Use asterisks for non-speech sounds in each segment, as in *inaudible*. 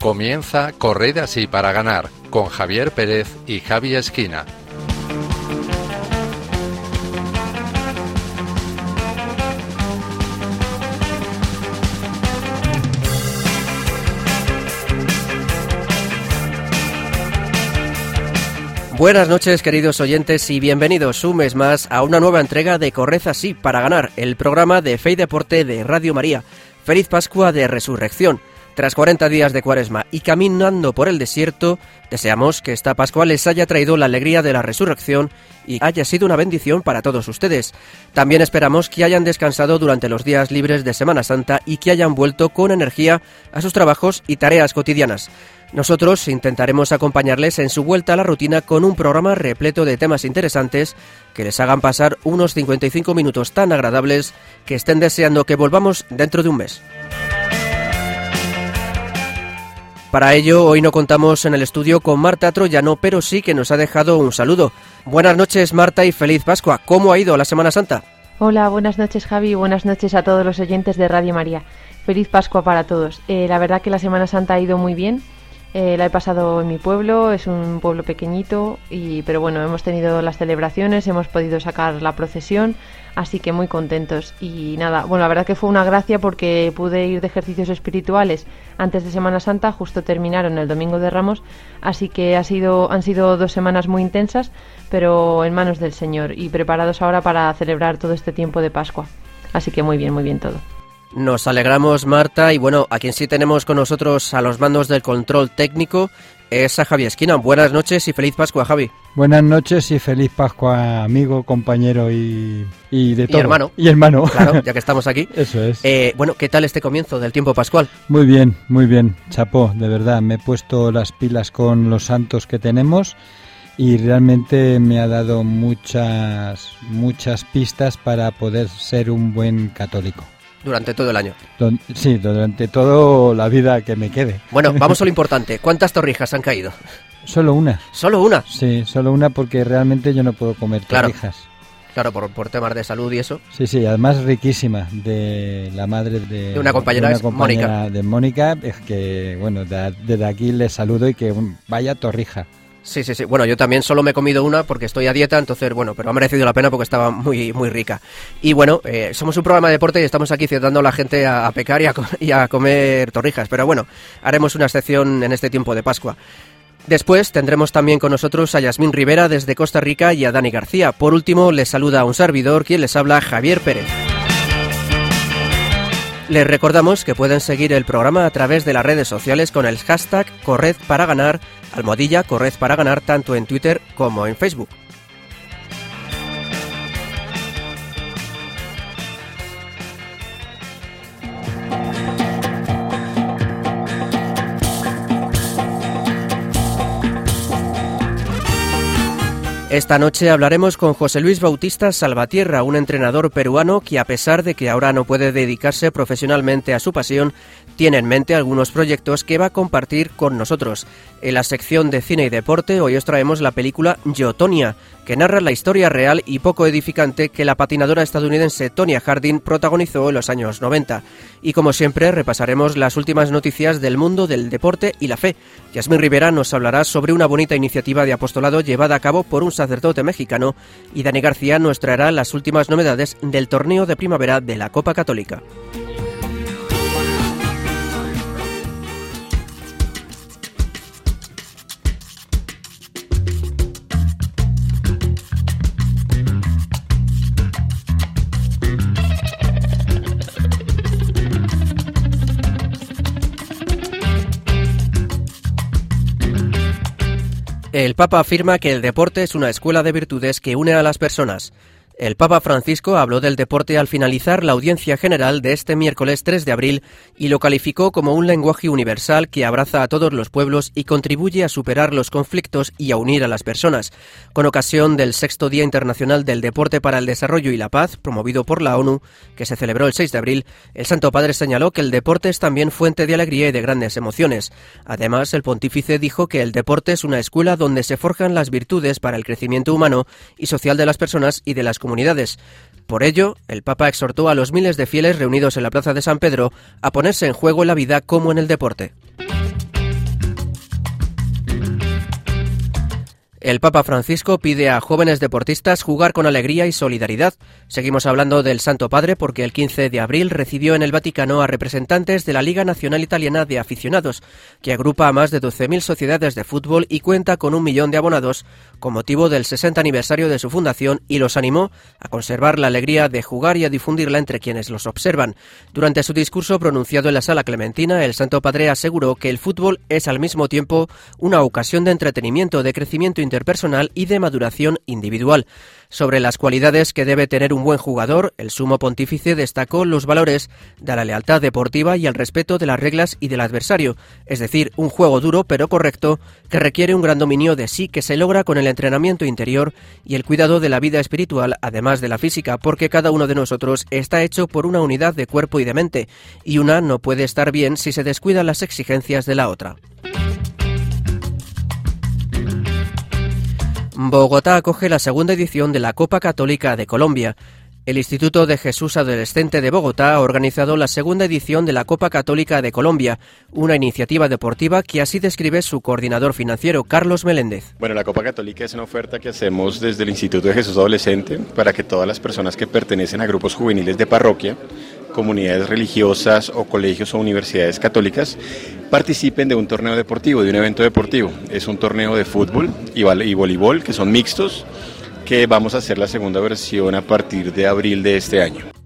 Comienza Correr así para ganar con Javier Pérez y Javi Esquina. Buenas noches queridos oyentes y bienvenidos un mes más a una nueva entrega de Corred así para ganar, el programa de Fe y Deporte de Radio María. Feliz Pascua de Resurrección. Tras 40 días de cuaresma y caminando por el desierto, deseamos que esta Pascua les haya traído la alegría de la resurrección y haya sido una bendición para todos ustedes. También esperamos que hayan descansado durante los días libres de Semana Santa y que hayan vuelto con energía a sus trabajos y tareas cotidianas. Nosotros intentaremos acompañarles en su vuelta a la rutina con un programa repleto de temas interesantes que les hagan pasar unos 55 minutos tan agradables que estén deseando que volvamos dentro de un mes. Para ello, hoy no contamos en el estudio con Marta Troyano, pero sí que nos ha dejado un saludo. Buenas noches, Marta, y feliz Pascua. ¿Cómo ha ido la Semana Santa? Hola, buenas noches, Javi, buenas noches a todos los oyentes de Radio María. Feliz Pascua para todos. Eh, la verdad que la Semana Santa ha ido muy bien. Eh, la he pasado en mi pueblo, es un pueblo pequeñito, y, pero bueno, hemos tenido las celebraciones, hemos podido sacar la procesión, así que muy contentos. Y nada, bueno, la verdad que fue una gracia porque pude ir de ejercicios espirituales antes de Semana Santa, justo terminaron el Domingo de Ramos, así que ha sido, han sido dos semanas muy intensas, pero en manos del Señor y preparados ahora para celebrar todo este tiempo de Pascua. Así que muy bien, muy bien todo. Nos alegramos, Marta, y bueno, a quien sí tenemos con nosotros a los mandos del control técnico es a Javi Esquina. Buenas noches y feliz Pascua, Javi. Buenas noches y feliz Pascua, amigo, compañero y, y de todo. Y hermano. Y hermano. Claro, ya que *laughs* estamos aquí. Eso es. Eh, bueno, ¿qué tal este comienzo del tiempo pascual? Muy bien, muy bien. Chapó, de verdad. Me he puesto las pilas con los santos que tenemos y realmente me ha dado muchas, muchas pistas para poder ser un buen católico. Durante todo el año. Don- sí, durante toda la vida que me quede. Bueno, *laughs* vamos a lo importante. ¿Cuántas torrijas han caído? Solo una. Solo una. Sí, solo una porque realmente yo no puedo comer torrijas. Claro, por, por temas de salud y eso. Sí, sí, además riquísima de la madre de, De una compañera, es compañera de Mónica, es que bueno, de- desde aquí les saludo y que vaya torrija. Sí, sí, sí. Bueno, yo también solo me he comido una porque estoy a dieta, entonces, bueno, pero ha merecido la pena porque estaba muy, muy rica. Y bueno, eh, somos un programa de deporte y estamos aquí citando a la gente a, a pecar y a, a comer torrijas. Pero bueno, haremos una excepción en este tiempo de Pascua. Después tendremos también con nosotros a Yasmín Rivera desde Costa Rica y a Dani García. Por último, les saluda un servidor, quien les habla, Javier Pérez. Les recordamos que pueden seguir el programa a través de las redes sociales con el hashtag Corred para ganar, almohadilla Corred para ganar tanto en Twitter como en Facebook. Esta noche hablaremos con José Luis Bautista Salvatierra, un entrenador peruano que a pesar de que ahora no puede dedicarse profesionalmente a su pasión, tiene en mente algunos proyectos que va a compartir con nosotros. En la sección de cine y deporte hoy os traemos la película Yotonia, que narra la historia real y poco edificante que la patinadora estadounidense Tonya Harding protagonizó en los años 90. Y como siempre repasaremos las últimas noticias del mundo del deporte y la fe. Yasmín Rivera nos hablará sobre una bonita iniciativa de apostolado llevada a cabo por un sacerdote mexicano y Dani García nos traerá las últimas novedades del torneo de primavera de la Copa Católica. El Papa afirma que el deporte es una escuela de virtudes que une a las personas. El Papa Francisco habló del deporte al finalizar la audiencia general de este miércoles 3 de abril y lo calificó como un lenguaje universal que abraza a todos los pueblos y contribuye a superar los conflictos y a unir a las personas. Con ocasión del sexto Día Internacional del Deporte para el Desarrollo y la Paz, promovido por la ONU, que se celebró el 6 de abril, el Santo Padre señaló que el deporte es también fuente de alegría y de grandes emociones. Además, el pontífice dijo que el deporte es una escuela donde se forjan las virtudes para el crecimiento humano y social de las personas y de las comunidades Por ello, el Papa exhortó a los miles de fieles reunidos en la Plaza de San Pedro a ponerse en juego la vida como en el deporte. El Papa Francisco pide a jóvenes deportistas jugar con alegría y solidaridad. Seguimos hablando del Santo Padre porque el 15 de abril recibió en el Vaticano a representantes de la Liga Nacional Italiana de Aficionados, que agrupa a más de 12.000 sociedades de fútbol y cuenta con un millón de abonados con motivo del 60 aniversario de su fundación y los animó a conservar la alegría de jugar y a difundirla entre quienes los observan. Durante su discurso pronunciado en la Sala Clementina, el Santo Padre aseguró que el fútbol es al mismo tiempo una ocasión de entretenimiento, de crecimiento interpersonal y de maduración individual. Sobre las cualidades que debe tener un buen jugador, el sumo pontífice destacó los valores de la lealtad deportiva y el respeto de las reglas y del adversario, es decir, un juego duro pero correcto que requiere un gran dominio de sí que se logra con el entrenamiento interior y el cuidado de la vida espiritual, además de la física, porque cada uno de nosotros está hecho por una unidad de cuerpo y de mente, y una no puede estar bien si se descuidan las exigencias de la otra. Bogotá acoge la segunda edición de la Copa Católica de Colombia. El Instituto de Jesús Adolescente de Bogotá ha organizado la segunda edición de la Copa Católica de Colombia, una iniciativa deportiva que así describe su coordinador financiero, Carlos Meléndez. Bueno, la Copa Católica es una oferta que hacemos desde el Instituto de Jesús Adolescente para que todas las personas que pertenecen a grupos juveniles de parroquia, comunidades religiosas o colegios o universidades católicas participen de un torneo deportivo, de un evento deportivo. Es un torneo de fútbol y voleibol que son mixtos que vamos a hacer la segunda versión a partir de abril de este año.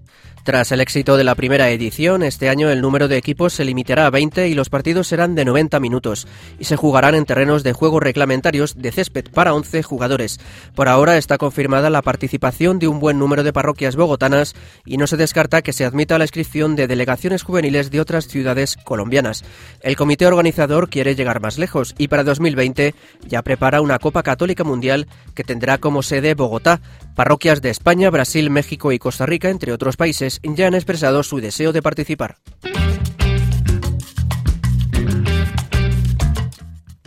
Tras el éxito de la primera edición, este año el número de equipos se limitará a 20 y los partidos serán de 90 minutos y se jugarán en terrenos de juego reglamentarios de césped para 11 jugadores. Por ahora está confirmada la participación de un buen número de parroquias bogotanas y no se descarta que se admita la inscripción de delegaciones juveniles de otras ciudades colombianas. El comité organizador quiere llegar más lejos y para 2020 ya prepara una Copa Católica Mundial que tendrá como sede Bogotá. Parroquias de España, Brasil, México y Costa Rica, entre otros países, ya han expresado su deseo de participar.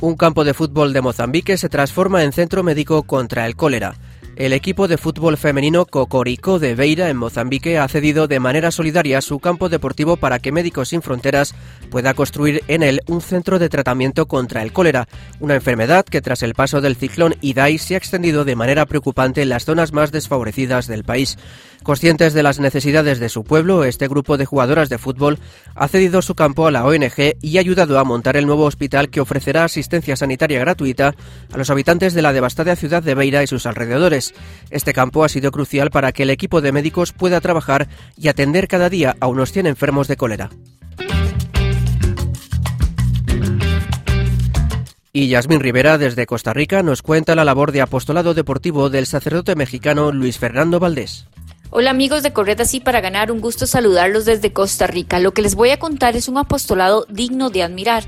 Un campo de fútbol de Mozambique se transforma en centro médico contra el cólera. El equipo de fútbol femenino Cocorico de Beira en Mozambique ha cedido de manera solidaria su campo deportivo para que Médicos Sin Fronteras pueda construir en él un centro de tratamiento contra el cólera, una enfermedad que tras el paso del ciclón Idai se ha extendido de manera preocupante en las zonas más desfavorecidas del país. Conscientes de las necesidades de su pueblo, este grupo de jugadoras de fútbol ha cedido su campo a la ONG y ha ayudado a montar el nuevo hospital que ofrecerá asistencia sanitaria gratuita a los habitantes de la devastada ciudad de Beira y sus alrededores. Este campo ha sido crucial para que el equipo de médicos pueda trabajar y atender cada día a unos 100 enfermos de cólera. Y Yasmín Rivera desde Costa Rica nos cuenta la labor de apostolado deportivo del sacerdote mexicano Luis Fernando Valdés. Hola amigos de Corred Así para ganar, un gusto saludarlos desde Costa Rica. Lo que les voy a contar es un apostolado digno de admirar.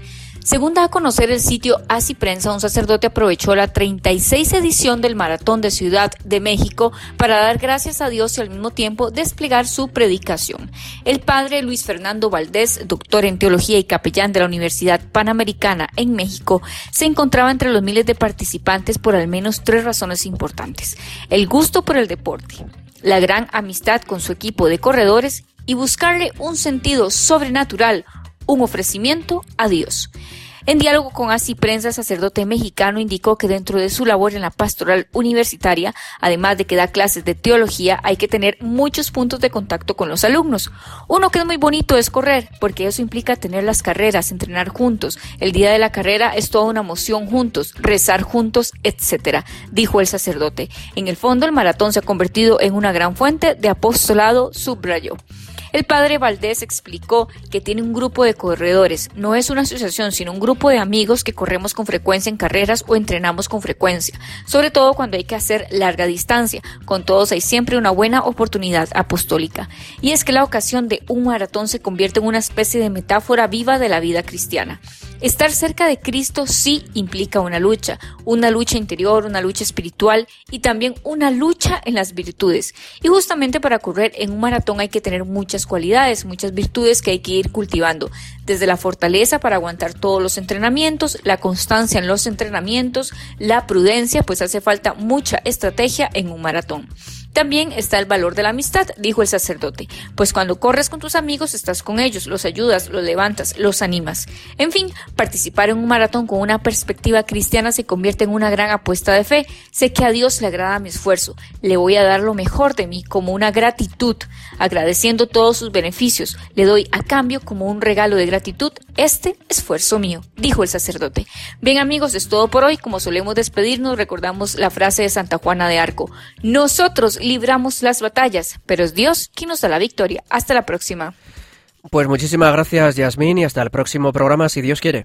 Según da a conocer el sitio Así Prensa, un sacerdote aprovechó la 36 edición del Maratón de Ciudad de México para dar gracias a Dios y al mismo tiempo desplegar su predicación. El padre Luis Fernando Valdés, doctor en teología y capellán de la Universidad Panamericana en México, se encontraba entre los miles de participantes por al menos tres razones importantes. El gusto por el deporte, la gran amistad con su equipo de corredores y buscarle un sentido sobrenatural, un ofrecimiento a Dios. En diálogo con Así Prensa, sacerdote mexicano indicó que dentro de su labor en la pastoral universitaria, además de que da clases de teología, hay que tener muchos puntos de contacto con los alumnos. Uno que es muy bonito es correr, porque eso implica tener las carreras, entrenar juntos. El día de la carrera es toda una emoción juntos, rezar juntos, etcétera, dijo el sacerdote. En el fondo, el maratón se ha convertido en una gran fuente de apostolado, subrayó. El padre Valdés explicó que tiene un grupo de corredores, no es una asociación, sino un grupo de amigos que corremos con frecuencia en carreras o entrenamos con frecuencia, sobre todo cuando hay que hacer larga distancia. Con todos hay siempre una buena oportunidad apostólica. Y es que la ocasión de un maratón se convierte en una especie de metáfora viva de la vida cristiana. Estar cerca de Cristo sí implica una lucha, una lucha interior, una lucha espiritual y también una lucha en las virtudes. Y justamente para correr en un maratón hay que tener muchas cualidades, muchas virtudes que hay que ir cultivando, desde la fortaleza para aguantar todos los entrenamientos, la constancia en los entrenamientos, la prudencia, pues hace falta mucha estrategia en un maratón. También está el valor de la amistad, dijo el sacerdote, pues cuando corres con tus amigos estás con ellos, los ayudas, los levantas, los animas. En fin, participar en un maratón con una perspectiva cristiana se convierte en una gran apuesta de fe. Sé que a Dios le agrada mi esfuerzo, le voy a dar lo mejor de mí como una gratitud, agradeciendo todos sus beneficios. Le doy a cambio como un regalo de gratitud este esfuerzo mío, dijo el sacerdote. Bien amigos, es todo por hoy. Como solemos despedirnos, recordamos la frase de Santa Juana de Arco. Nosotros libramos las batallas, pero es Dios quien nos da la victoria. Hasta la próxima. Pues muchísimas gracias, Yasmín, y hasta el próximo programa, si Dios quiere.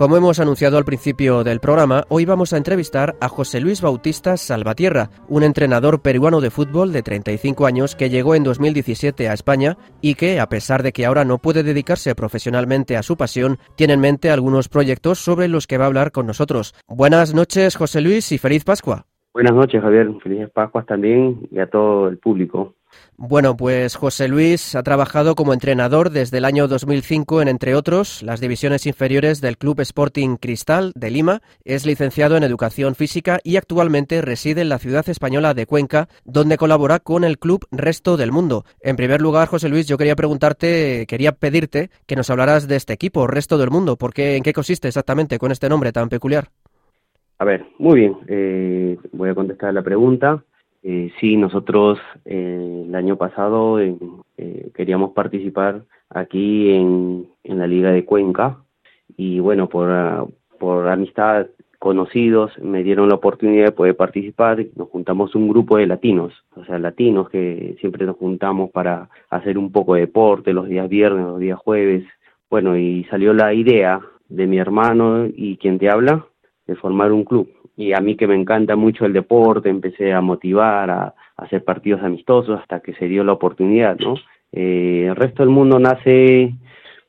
Como hemos anunciado al principio del programa, hoy vamos a entrevistar a José Luis Bautista Salvatierra, un entrenador peruano de fútbol de 35 años que llegó en 2017 a España y que, a pesar de que ahora no puede dedicarse profesionalmente a su pasión, tiene en mente algunos proyectos sobre los que va a hablar con nosotros. Buenas noches, José Luis, y feliz Pascua. Buenas noches, Javier. Felices Pascuas también y a todo el público. Bueno, pues José Luis ha trabajado como entrenador desde el año 2005 en, entre otros, las divisiones inferiores del Club Sporting Cristal de Lima. Es licenciado en Educación Física y actualmente reside en la ciudad española de Cuenca, donde colabora con el Club Resto del Mundo. En primer lugar, José Luis, yo quería preguntarte, quería pedirte que nos hablaras de este equipo, Resto del Mundo. ¿Por qué, ¿En qué consiste exactamente con este nombre tan peculiar? A ver, muy bien. Eh, voy a contestar la pregunta. Eh, sí, nosotros eh, el año pasado eh, queríamos participar aquí en, en, la Liga de Cuenca y bueno, por, por amistad, conocidos, me dieron la oportunidad de poder participar. Nos juntamos un grupo de latinos, o sea, latinos que siempre nos juntamos para hacer un poco de deporte los días viernes, los días jueves. Bueno, y salió la idea de mi hermano y quien te habla de formar un club y a mí que me encanta mucho el deporte, empecé a motivar, a, hacer partidos amistosos hasta que se dio la oportunidad, ¿no? Eh, el resto del mundo nace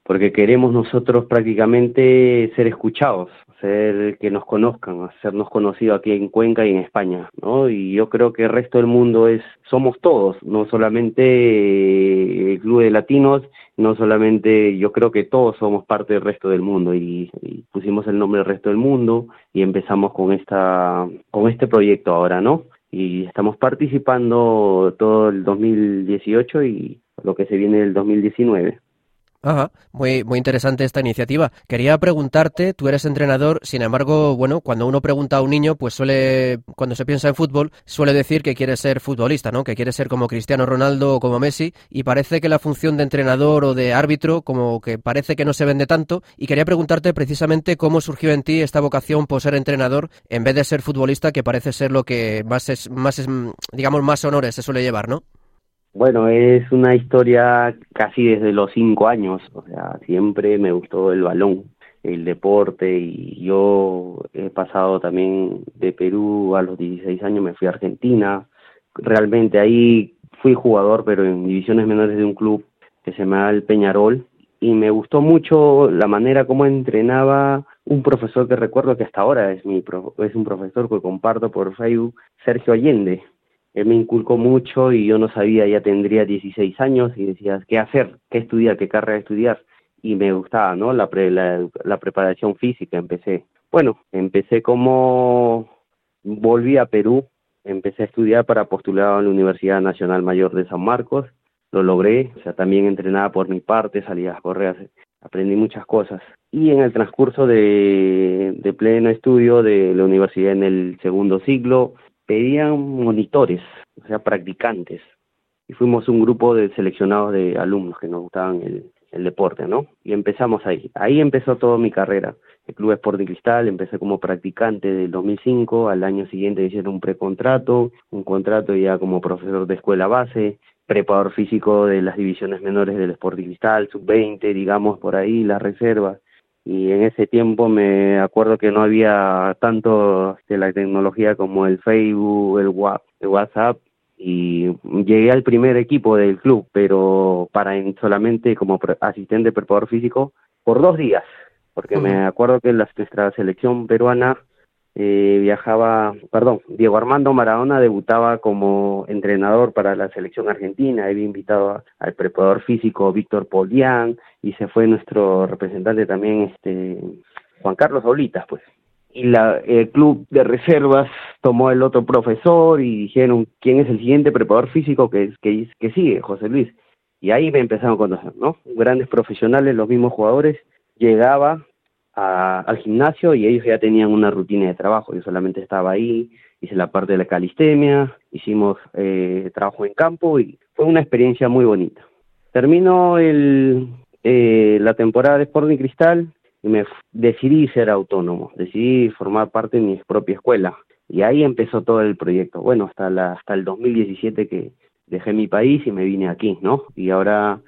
porque queremos nosotros prácticamente ser escuchados, ser que nos conozcan, hacernos conocidos aquí en Cuenca y en España, ¿no? Y yo creo que el resto del mundo es somos todos, no solamente el club de latinos, no solamente yo creo que todos somos parte del resto del mundo y, y pusimos el nombre del resto del mundo y empezamos con esta con este proyecto ahora, ¿no? Y estamos participando todo el 2018 y lo que se viene del 2019. Ajá, muy, muy interesante esta iniciativa. Quería preguntarte, tú eres entrenador, sin embargo, bueno, cuando uno pregunta a un niño, pues suele, cuando se piensa en fútbol, suele decir que quiere ser futbolista, ¿no? Que quiere ser como Cristiano Ronaldo o como Messi, y parece que la función de entrenador o de árbitro, como que parece que no se vende tanto, y quería preguntarte precisamente cómo surgió en ti esta vocación por ser entrenador en vez de ser futbolista, que parece ser lo que más es, más es, digamos, más honores se suele llevar, ¿no? Bueno, es una historia casi desde los cinco años, o sea, siempre me gustó el balón, el deporte y yo he pasado también de Perú a los 16 años, me fui a Argentina, realmente ahí fui jugador, pero en divisiones menores de un club que se llama el Peñarol y me gustó mucho la manera como entrenaba un profesor que recuerdo que hasta ahora es mi es un profesor que comparto por Facebook, Sergio Allende él me inculcó mucho y yo no sabía, ya tendría 16 años y decía, ¿qué hacer? ¿Qué estudiar? ¿Qué carrera estudiar? Y me gustaba, ¿no? La, la, preparación física, empecé. Bueno, empecé como volví a Perú, empecé a estudiar para postular a la Universidad Nacional Mayor de San Marcos, lo logré, o sea, también entrenaba por mi parte, salía a correr, aprendí muchas cosas. Y en el transcurso de, de pleno estudio de la universidad en el segundo siglo, pedían monitores, o sea, practicantes. Y fuimos un grupo de seleccionados de alumnos que nos gustaban el, deporte, ¿no? Y empezamos ahí. Ahí empezó toda mi carrera. El Club Sporting Cristal, empecé como practicante del 2005, al año siguiente hicieron un precontrato, un contrato ya como profesor de escuela base, preparador físico de las divisiones menores del Sporting Cristal, sub-20, digamos, por ahí, las reservas. Y en ese tiempo me acuerdo que no había tanto de la tecnología como el Facebook, el WhatsApp, y llegué al primer equipo del club, pero para solamente como asistente preparador físico por dos días, porque me acuerdo que la, nuestra selección peruana eh, viajaba, perdón, Diego Armando Maradona debutaba como entrenador para la selección argentina, había invitado al preparador físico Víctor Polián y se fue nuestro representante también, este Juan Carlos Olitas, pues y la, el club de reservas tomó el otro profesor y dijeron quién es el siguiente preparador físico que, que, que sigue, José Luis. Y ahí me empezaron a conocer, ¿no? Grandes profesionales, los mismos jugadores, llegaba al gimnasio y ellos ya tenían una rutina de trabajo. Yo solamente estaba ahí, hice la parte de la calistemia, hicimos eh, trabajo en campo y fue una experiencia muy bonita. Terminó el, eh, la temporada de Sporting Cristal, y me decidí ser autónomo, decidí formar parte de mi propia escuela. Y ahí empezó todo el proyecto. Bueno, hasta, la, hasta el 2017 que dejé mi país y me vine aquí, ¿no? Y ahora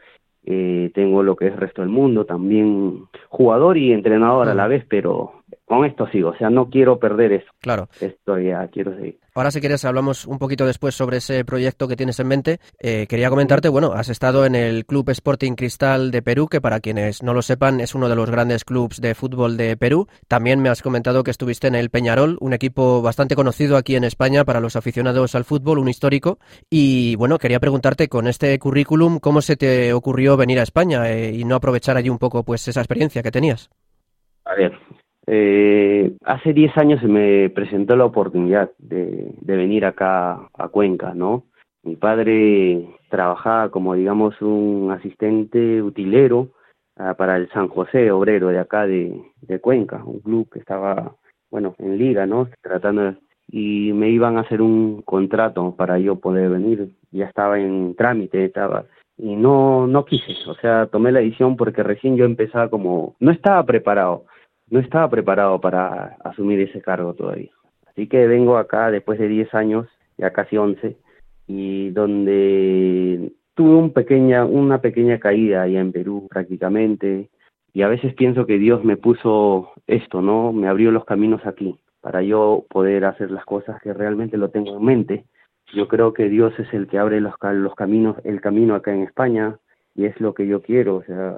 eh, tengo lo que es resto del mundo, también jugador y entrenador a la vez, pero con esto sigo, o sea, no quiero perder eso. Claro. Esto ya quiero seguir. Ahora si quieres hablamos un poquito después sobre ese proyecto que tienes en mente. Eh, quería comentarte, bueno, has estado en el Club Sporting Cristal de Perú, que para quienes no lo sepan es uno de los grandes clubes de fútbol de Perú. También me has comentado que estuviste en el Peñarol, un equipo bastante conocido aquí en España para los aficionados al fútbol, un histórico. Y bueno, quería preguntarte con este currículum, ¿cómo se te ocurrió venir a España eh, y no aprovechar allí un poco pues esa experiencia que tenías? A ver, eh, hace 10 años se me presentó la oportunidad de, venir acá a Cuenca, ¿no? Mi padre trabajaba como, digamos, un asistente utilero ah, para el San José Obrero de acá de, Cuenca, un club que estaba, bueno, en liga, ¿no? Tratando y me iban a hacer un contrato para yo poder venir. Ya estaba en trámite, estaba y no no quise, o sea, tomé la decisión porque recién yo empezaba como no estaba preparado no estaba preparado para asumir ese cargo todavía. Así que vengo acá después de 10 años, ya casi 11, y donde tuve un pequeña, una pequeña caída allá en Perú prácticamente, y a veces pienso que Dios me puso esto, ¿no? Me abrió los caminos aquí para yo poder hacer las cosas que realmente lo tengo en mente. Yo creo que Dios es el que abre los, los caminos, el camino acá en España, y es lo que yo quiero, o sea,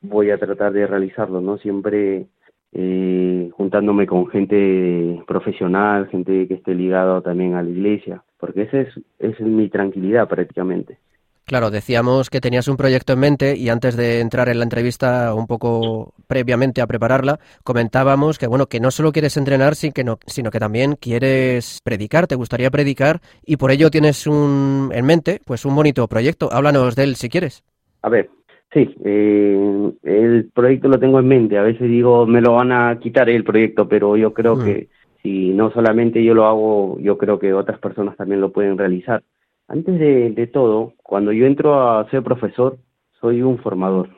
voy a tratar de realizarlo, ¿no? Siempre eh, juntándome con gente profesional, gente que esté ligada también a la iglesia, porque esa es, es mi tranquilidad prácticamente. Claro, decíamos que tenías un proyecto en mente y antes de entrar en la entrevista un poco previamente a prepararla, comentábamos que bueno, que no solo quieres entrenar, sino que también quieres predicar, te gustaría predicar y por ello tienes un en mente pues un bonito proyecto. Háblanos de él si quieres. A ver, Sí, eh, el proyecto lo tengo en mente. A veces digo, me lo van a quitar el proyecto, pero yo creo mm. que si no solamente yo lo hago, yo creo que otras personas también lo pueden realizar. Antes de, de todo, cuando yo entro a ser profesor, soy un formador.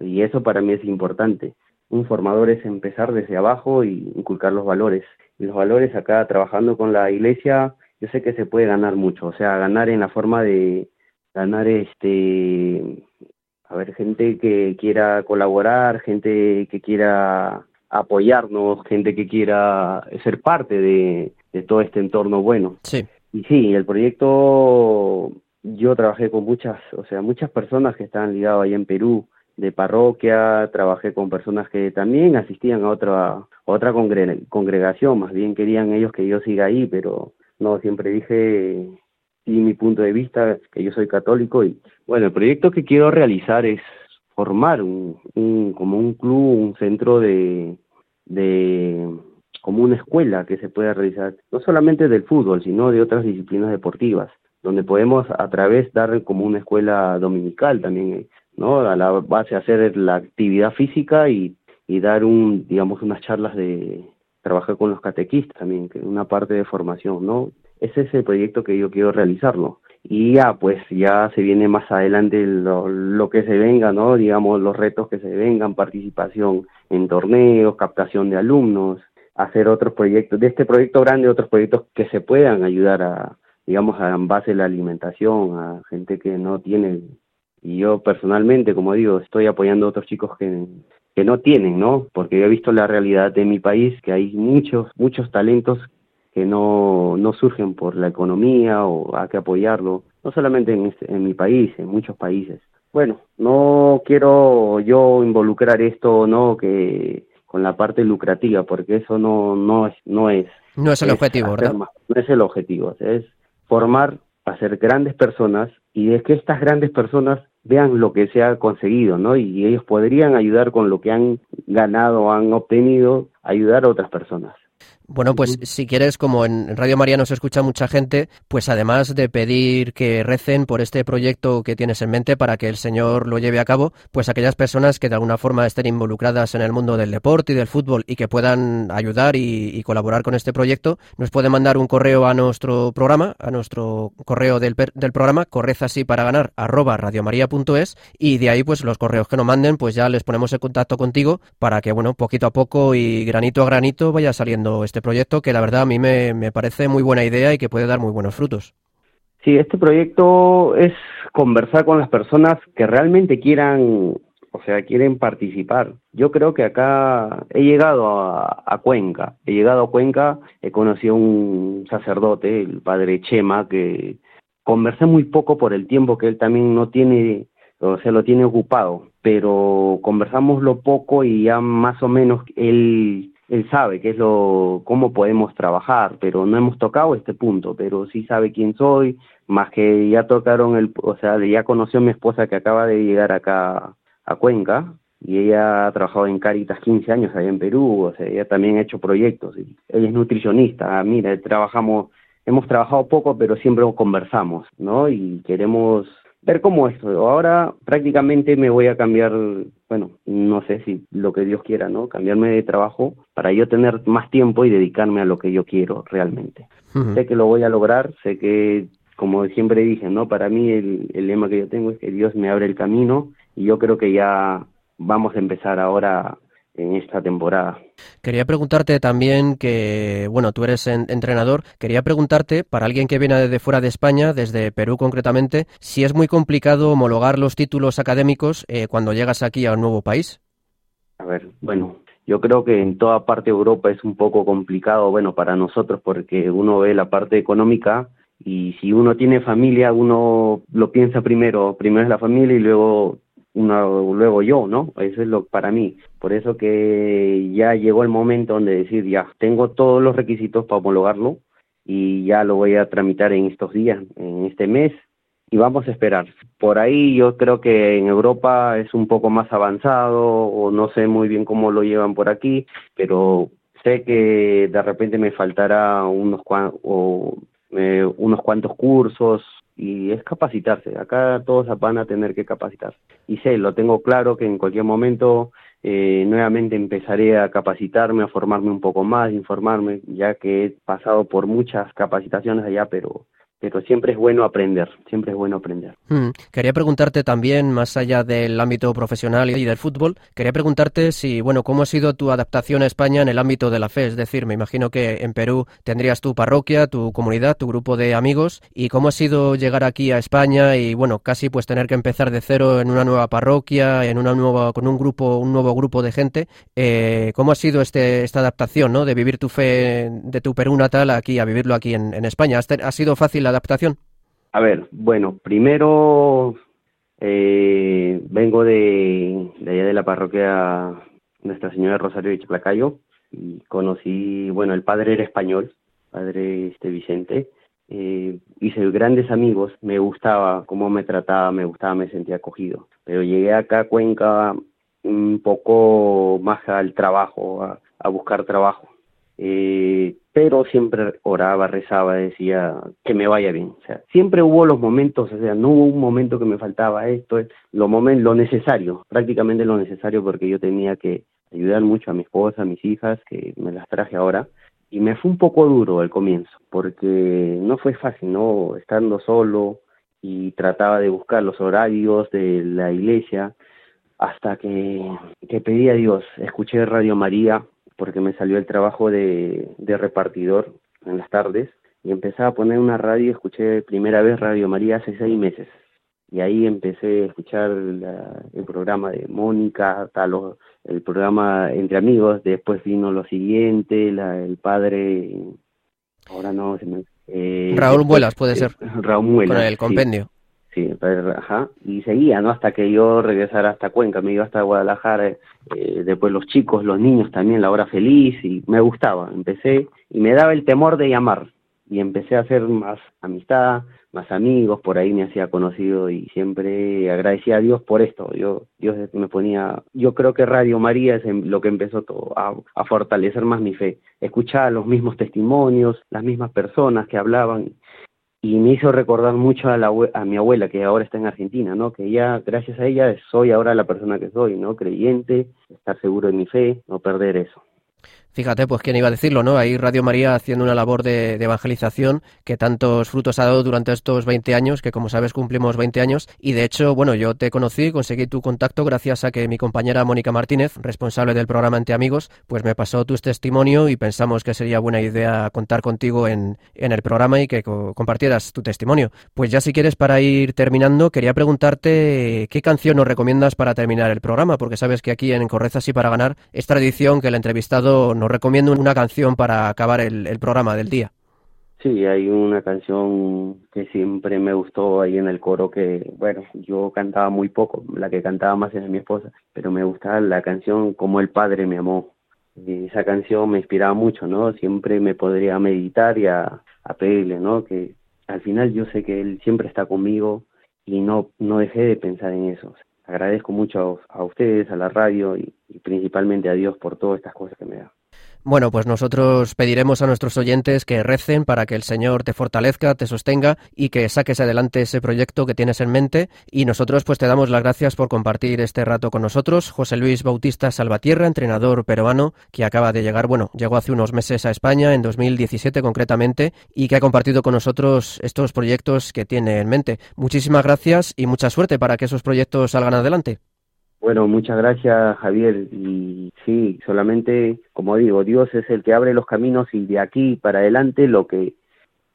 Y eso para mí es importante. Un formador es empezar desde abajo y inculcar los valores. Y los valores acá, trabajando con la iglesia, yo sé que se puede ganar mucho. O sea, ganar en la forma de ganar este a ver, gente que quiera colaborar, gente que quiera apoyarnos, gente que quiera ser parte de, todo este entorno bueno. Sí. Y sí, el proyecto, yo trabajé con muchas, o sea, muchas personas que estaban ligadas ahí en Perú, de parroquia, trabajé con personas que también asistían a otra, otra congregación, más bien querían ellos que yo siga ahí, pero no, siempre dije y mi punto de vista, que yo soy católico y bueno, el proyecto que quiero realizar es formar un, como un club, un centro de, de como una escuela que se pueda realizar no solamente del fútbol, sino de otras disciplinas deportivas, donde podemos a través dar como una escuela dominical también, ¿no? A la base hacer la actividad física y, y dar un, digamos, unas charlas de trabajar con los catequistas también, que es una parte de formación, ¿no? Ese es el proyecto que yo quiero realizarlo. y ya pues ya se viene más adelante lo, lo, que se venga, ¿no? Digamos los retos que se vengan, participación en torneos, captación de alumnos, hacer otros proyectos, de este proyecto grande otros proyectos que se puedan ayudar a, digamos, a base de la alimentación, a gente que no tiene, y yo personalmente, como digo, estoy apoyando a otros chicos que, que no tienen, ¿no? Porque yo he visto la realidad de mi país, que hay muchos, muchos talentos que no, no surgen por la economía o hay que apoyarlo, no solamente en, este, en mi país, en muchos países. Bueno, no quiero yo involucrar esto, ¿no? Que con la parte lucrativa, porque eso no, no es, no es. No es el objetivo, ¿verdad? no es el objetivo, es formar, hacer grandes personas y es que estas grandes personas vean lo que se ha conseguido, ¿no? Y ellos podrían ayudar con lo que han ganado, han obtenido, ayudar a otras personas. Bueno, pues si quieres, como en Radio María nos escucha mucha gente, pues además de pedir que recen por este proyecto que tienes en mente para que el Señor lo lleve a cabo, pues aquellas personas que de alguna forma estén involucradas en el mundo del deporte y del fútbol y que puedan ayudar y, colaborar con este proyecto, nos pueden mandar un correo a nuestro programa, a nuestro correo del, del programa, correza así para ganar, arroba radiomaria.es y de ahí pues los correos que nos manden, pues ya les ponemos en contacto contigo para que, bueno, poquito a poco y granito a granito vaya saliendo este este proyecto que la verdad a mí me, me parece muy buena idea y que puede dar muy buenos frutos. Sí, este proyecto es conversar con las personas que realmente quieran, o sea, quieren participar. Yo creo que acá he llegado a, a Cuenca, he llegado a Cuenca, he conocido un sacerdote, el padre Chema, que conversé muy poco por el tiempo que él también no tiene, o sea, lo tiene ocupado, pero conversamos lo poco y ya más o menos él él sabe qué es lo, cómo podemos trabajar, pero no hemos tocado este punto, pero sí sabe quién soy, más que ya tocaron el, o sea, ya conoció a mi esposa que acaba de llegar acá a Cuenca, y ella ha trabajado en Caritas 15 años allá en Perú, o sea, ella también ha hecho proyectos, y ella es nutricionista, mira, trabajamos, hemos trabajado poco, pero siempre conversamos, ¿no? Y queremos ver cómo esto. Ahora prácticamente me voy a cambiar, bueno, no sé si lo que Dios quiera, ¿no? Cambiarme de trabajo para yo tener más tiempo y dedicarme a lo que yo quiero realmente. Sé que lo voy a lograr, sé que, como siempre dije, ¿no? Para mí el, el lema que yo tengo es que Dios me abre el camino y yo creo que ya vamos a empezar ahora en esta temporada. Quería preguntarte también que, bueno, tú eres entrenador, quería preguntarte, para alguien que viene desde fuera de España, desde Perú concretamente, si es muy complicado homologar los títulos académicos eh, cuando llegas aquí a un nuevo país. A ver, bueno, yo creo que en toda parte de Europa es un poco complicado, bueno, para nosotros porque uno ve la parte económica y si uno tiene familia, uno lo piensa primero, primero es la familia y luego una, luego yo, ¿no? Eso es lo para mí. Por eso que ya llegó el momento donde decir, ya, tengo todos los requisitos para homologarlo y ya lo voy a tramitar en estos días, en este mes, y vamos a esperar. Por ahí yo creo que en Europa es un poco más avanzado o no sé muy bien cómo lo llevan por aquí, pero sé que de repente me faltará unos, eh, unos cuantos cursos y es capacitarse. Acá todos van a tener que capacitarse. Y sé, lo tengo claro que en cualquier momento eh, nuevamente empezaré a capacitarme, a formarme un poco más, informarme, ya que he pasado por muchas capacitaciones allá, pero pero siempre es bueno aprender, siempre es bueno aprender. Hmm. Quería preguntarte también, más allá del ámbito profesional y del fútbol, quería preguntarte si, bueno, cómo ha sido tu adaptación a España en el ámbito de la fe, es decir, me imagino que en Perú tendrías tu parroquia, tu comunidad, tu grupo de amigos, y cómo ha sido llegar aquí a España y, bueno, casi pues tener que empezar de cero en una nueva parroquia, en una nueva, con un grupo, un nuevo grupo de gente, eh, ¿cómo ha sido este, esta adaptación, ¿no? De vivir tu fe de tu Perú natal aquí a vivirlo aquí en, en España. ¿Ha sido fácil adaptación? A ver, bueno, primero eh, vengo de, allá de la parroquia Nuestra Señora Rosario de Chaclacayo y conocí, bueno, el padre era español, padre este Vicente. Eh, hice grandes amigos, me gustaba cómo me trataba, me gustaba, me sentía acogido. Pero llegué acá a Cuenca un poco más al trabajo, a buscar trabajo. Eh, pero siempre oraba, rezaba, decía que me vaya bien. O sea, siempre hubo los momentos, o sea, no hubo un momento que me faltaba esto, lo, moment, lo necesario, prácticamente lo necesario porque yo tenía que ayudar mucho a mi esposa, a mis hijas, que me las traje ahora. Y me fue un poco duro al comienzo, porque no fue fácil, ¿no? Estando solo y trataba de buscar los horarios de la iglesia hasta que, que pedí a Dios, escuché Radio María porque me salió el trabajo de, de repartidor en las tardes y empecé a poner una radio y escuché primera vez Radio María hace seis meses. Y ahí empecé a escuchar el programa de Mónica, tal, el programa Entre Amigos, después vino lo siguiente, el padre, ahora no se me... Eh, Raúl Muelas puede ser. Raúl Muelas. Con el compendio. Sí, ajá, y seguía, ¿no? Hasta que yo regresara hasta Cuenca, me iba hasta Guadalajara, eh, después los chicos, los niños también, la hora feliz, y me gustaba, empecé, y me daba el temor de llamar, y empecé a hacer más amistad, más amigos, por ahí me hacía conocido y siempre agradecía a Dios por esto. Yo, Dios me ponía, yo creo que Radio María es lo que empezó todo, a, a fortalecer más mi fe. Escuchar los mismos testimonios, las mismas personas que hablaban y me hizo recordar mucho a, la, a mi abuela que ahora está en Argentina, ¿no? Que ya, gracias a ella, soy ahora la persona que soy, ¿no? Creyente, estar seguro de mi fe, no perder eso. Fíjate, pues quién iba a decirlo, ¿no? Ahí Radio María haciendo una labor de, evangelización que tantos frutos ha dado durante estos 20 años, que como sabes cumplimos 20 años. Y de hecho, bueno, yo te conocí, conseguí tu contacto gracias a que mi compañera Mónica Martínez, responsable del programa Ante Amigos, pues me pasó tu testimonio y pensamos que sería buena idea contar contigo en, en el programa y que compartieras tu testimonio. Pues ya si quieres, para ir terminando, quería preguntarte qué canción nos recomiendas para terminar el programa, porque sabes que aquí en Correzas y para ganar es tradición que el entrevistado nos recomiendo una canción para acabar el, programa del día. Sí, hay una canción que siempre me gustó ahí en el coro que, bueno, yo cantaba muy poco, la que cantaba más era mi esposa, pero me gustaba la canción Como el Padre me amó. Y esa canción me inspiraba mucho, ¿no? Siempre me podría meditar y a, pedirle, ¿no? Que al final yo sé que Él siempre está conmigo y no, no dejé de pensar en eso. Agradezco mucho a, ustedes, a la radio y, y principalmente a Dios por todas estas cosas que me da. Bueno, pues nosotros pediremos a nuestros oyentes que recen para que el Señor te fortalezca, te sostenga y que saques adelante ese proyecto que tienes en mente. Y nosotros pues te damos las gracias por compartir este rato con nosotros. José Luis Bautista Salvatierra, entrenador peruano, que acaba de llegar, bueno, llegó hace unos meses a España, en 2017 concretamente, y que ha compartido con nosotros estos proyectos que tiene en mente. Muchísimas gracias y mucha suerte para que esos proyectos salgan adelante. Bueno, muchas gracias Javier. Y sí, solamente, como digo, Dios es el que abre los caminos y de aquí para adelante lo que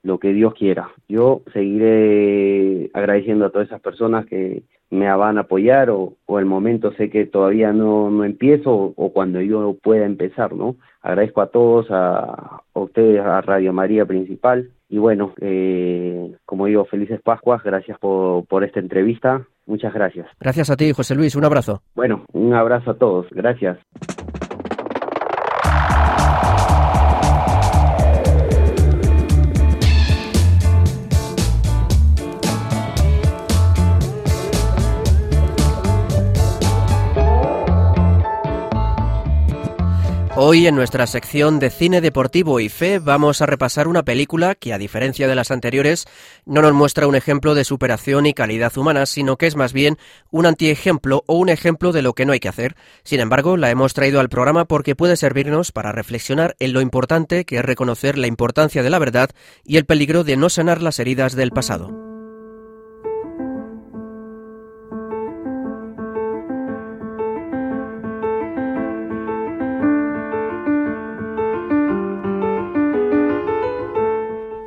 lo que Dios quiera. Yo seguiré agradeciendo a todas esas personas que me van a apoyar o, o el momento sé que todavía no, no empiezo o, cuando yo pueda empezar, ¿no? Agradezco a todos, a, a ustedes, a Radio María Principal y bueno, eh, como digo, felices Pascuas, gracias por, por esta entrevista Muchas gracias. Gracias a ti, José Luis. Un abrazo. Bueno, un abrazo a todos. Gracias. Hoy en nuestra sección de cine deportivo y fe vamos a repasar una película que a diferencia de las anteriores no nos muestra un ejemplo de superación y calidad humana, sino que es más bien un antiejemplo o un ejemplo de lo que no hay que hacer. Sin embargo, la hemos traído al programa porque puede servirnos para reflexionar en lo importante que es reconocer la importancia de la verdad y el peligro de no sanar las heridas del pasado.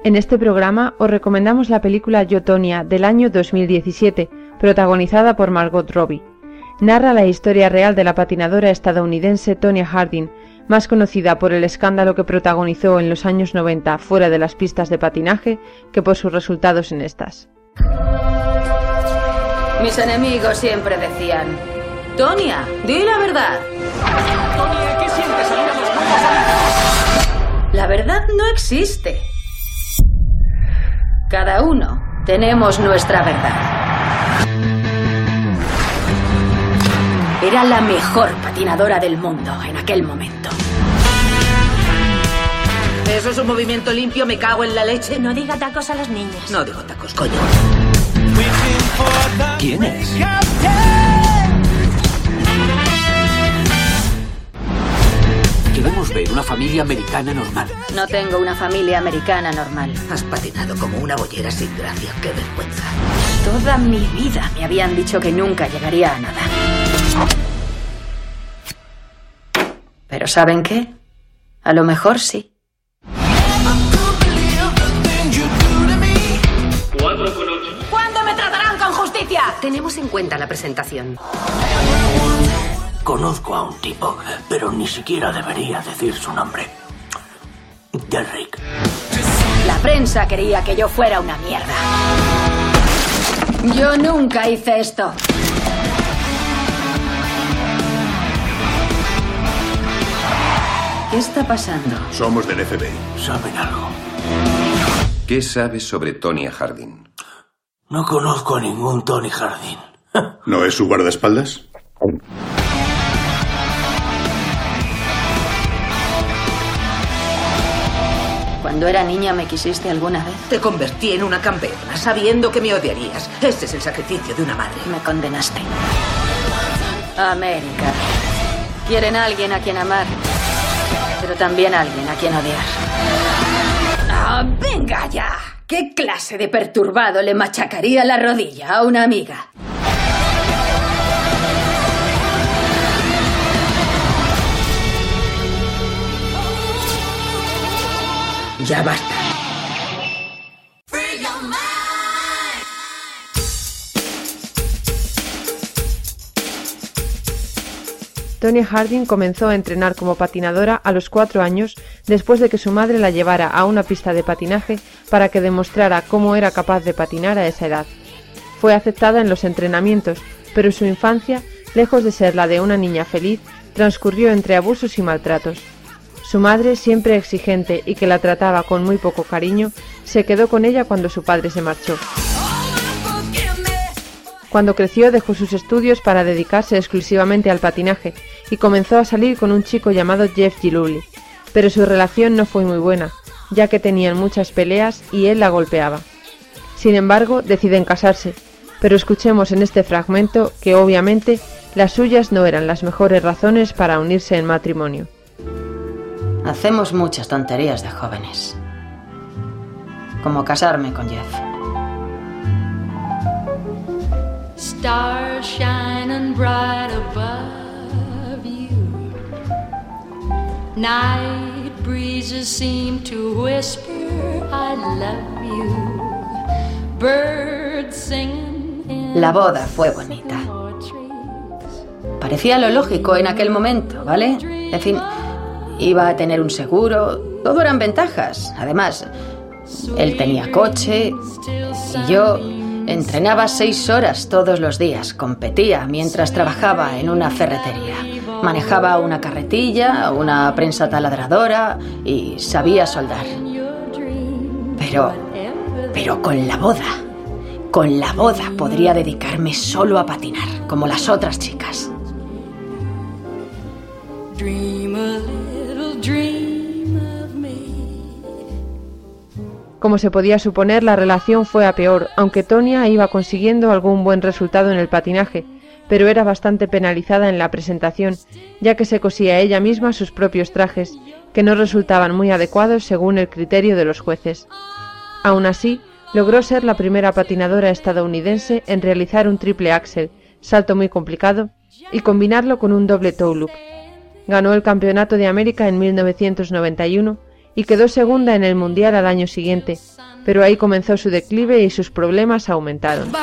En este programa os recomendamos la película Yotonia del año 2017, protagonizada por Margot Robbie. Narra la historia real de la patinadora estadounidense Tonya Harding, más conocida por el escándalo que protagonizó en los años 90 fuera de las pistas de patinaje que por sus resultados en estas. Mis enemigos siempre decían, Tonya, di la verdad. Tonya, ¿qué sientes La verdad no existe. Cada uno tenemos nuestra verdad. Era la mejor patinadora del mundo en aquel momento. ¿Eso es un movimiento limpio? ¿Me cago en la leche? No diga tacos a los niños. No digo tacos, coño. ¿Quién es? Ver una familia americana normal. No tengo una familia americana normal. Has patinado como una bollera sin gracia. ¡Qué vergüenza! Toda mi vida me habían dicho que nunca llegaría a nada. Pero ¿saben qué? A lo mejor sí. ¿Cuándo me tratarán con justicia? Tenemos en cuenta la presentación. Conozco a un tipo, pero ni siquiera debería decir su nombre. Derrick. La prensa quería que yo fuera una mierda. Yo nunca hice esto. ¿Qué está pasando? Somos del FBI. ¿Saben algo? ¿Qué sabes sobre Tonya Harding? No conozco a ningún Tony Jardín. ¿No es su guardaespaldas? Cuando era niña me quisiste alguna vez. Te convertí en una campeona sabiendo que me odiarías. Ese es el sacrificio de una madre. Me condenaste. América. Quieren a alguien a quien amar, pero también a alguien a quien odiar. ¡Ah, venga ya! ¿Qué clase de perturbado le machacaría la rodilla a una amiga? Ya basta. Tonya Harding comenzó a entrenar como patinadora a los cuatro años después de que su madre la llevara a una pista de patinaje para que demostrara cómo era capaz de patinar a esa edad. Fue aceptada en los entrenamientos, pero su infancia, lejos de ser la de una niña feliz, transcurrió entre abusos y maltratos. Su madre, siempre exigente y que la trataba con muy poco cariño, se quedó con ella cuando su padre se marchó. Cuando creció dejó sus estudios para dedicarse exclusivamente al patinaje y comenzó a salir con un chico llamado Jeff Giluli, pero su relación no fue muy buena, ya que tenían muchas peleas y él la golpeaba. Sin embargo, deciden casarse, pero escuchemos en este fragmento que obviamente las suyas no eran las mejores razones para unirse en matrimonio. Hacemos muchas tonterías de jóvenes. Como casarme con Jeff. Stars shining bright above you. Night breezes seem to whisper, I love you. Birds singing in La boda fue bonita. Parecía lo lógico en aquel momento, ¿vale? En fin, iba a tener un seguro, todo eran ventajas. Además, él tenía coche y yo entrenaba seis horas todos los días, competía mientras trabajaba en una ferretería. Manejaba una carretilla, una prensa taladradora y sabía soldar. Pero, pero con la boda, con la boda podría dedicarme solo a patinar, como las otras chicas. Dream Como se podía suponer, la relación fue a peor, aunque Tonia iba consiguiendo algún buen resultado en el patinaje, pero era bastante penalizada en la presentación, ya que se cosía ella misma sus propios trajes, que no resultaban muy adecuados según el criterio de los jueces. Aún así, logró ser la primera patinadora estadounidense en realizar un triple axel, salto muy complicado, y combinarlo con un doble toe loop. Ganó el Campeonato de América en 1991 y quedó segunda en el Mundial al año siguiente, pero ahí comenzó su declive y sus problemas aumentaron. No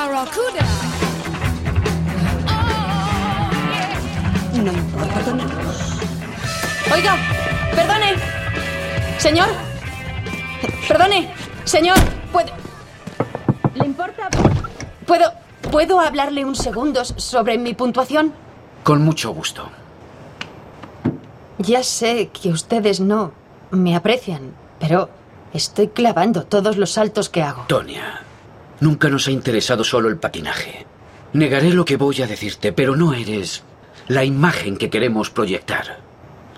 importa, Oiga, perdone. Señor. Perdone. Señor, ¿puedo... ¿Le importa? ¿Puedo... ¿Puedo hablarle un segundo sobre mi puntuación? Con mucho gusto. Ya sé que ustedes no me aprecian, pero estoy clavando todos los saltos que hago. Tonia, nunca nos ha interesado solo el patinaje. Negaré lo que voy a decirte, pero no eres la imagen que queremos proyectar.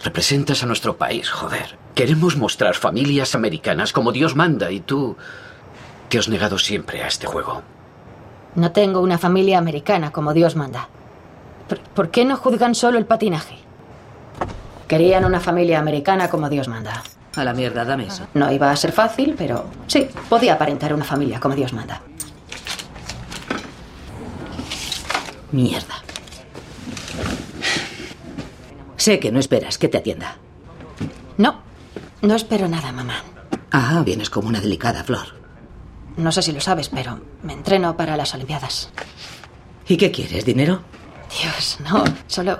Representas a nuestro país, joder. Queremos mostrar familias americanas como Dios manda y tú te has negado siempre a este juego. No tengo una familia americana como Dios manda. ¿Por, por qué no juzgan solo el patinaje? Querían una familia americana como Dios manda. A la mierda, dame eso. No iba a ser fácil, pero sí, podía aparentar una familia como Dios manda. Mierda. Sé que no esperas que te atienda. No, no espero nada, mamá. Ah, vienes como una delicada flor. No sé si lo sabes, pero me entreno para las Olimpiadas. ¿Y qué quieres? ¿Dinero? Dios, no. Solo.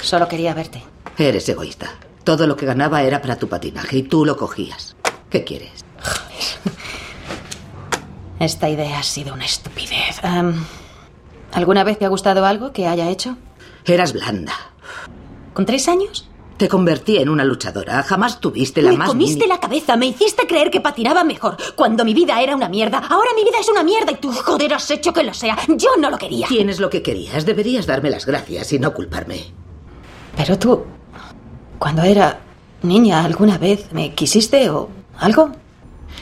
Solo quería verte. Eres egoísta. Todo lo que ganaba era para tu patinaje y tú lo cogías. ¿Qué quieres? *sighs* Esta idea ha sido una estupidez. Em, ¿Alguna vez te ha gustado algo que haya hecho? Eras blanda. ¿Con tres años? Te convertí en una luchadora. Jamás tuviste la me más comiste mínima- la cabeza, me hiciste creer que patinaba mejor cuando mi vida era una mierda. Ahora mi vida es una mierda y tú, joder, has hecho que lo sea. Yo no lo quería. Tienes lo que querías. Deberías darme las gracias y no culparme. Pero tú, cuando era niña, ¿alguna vez me quisiste o algo?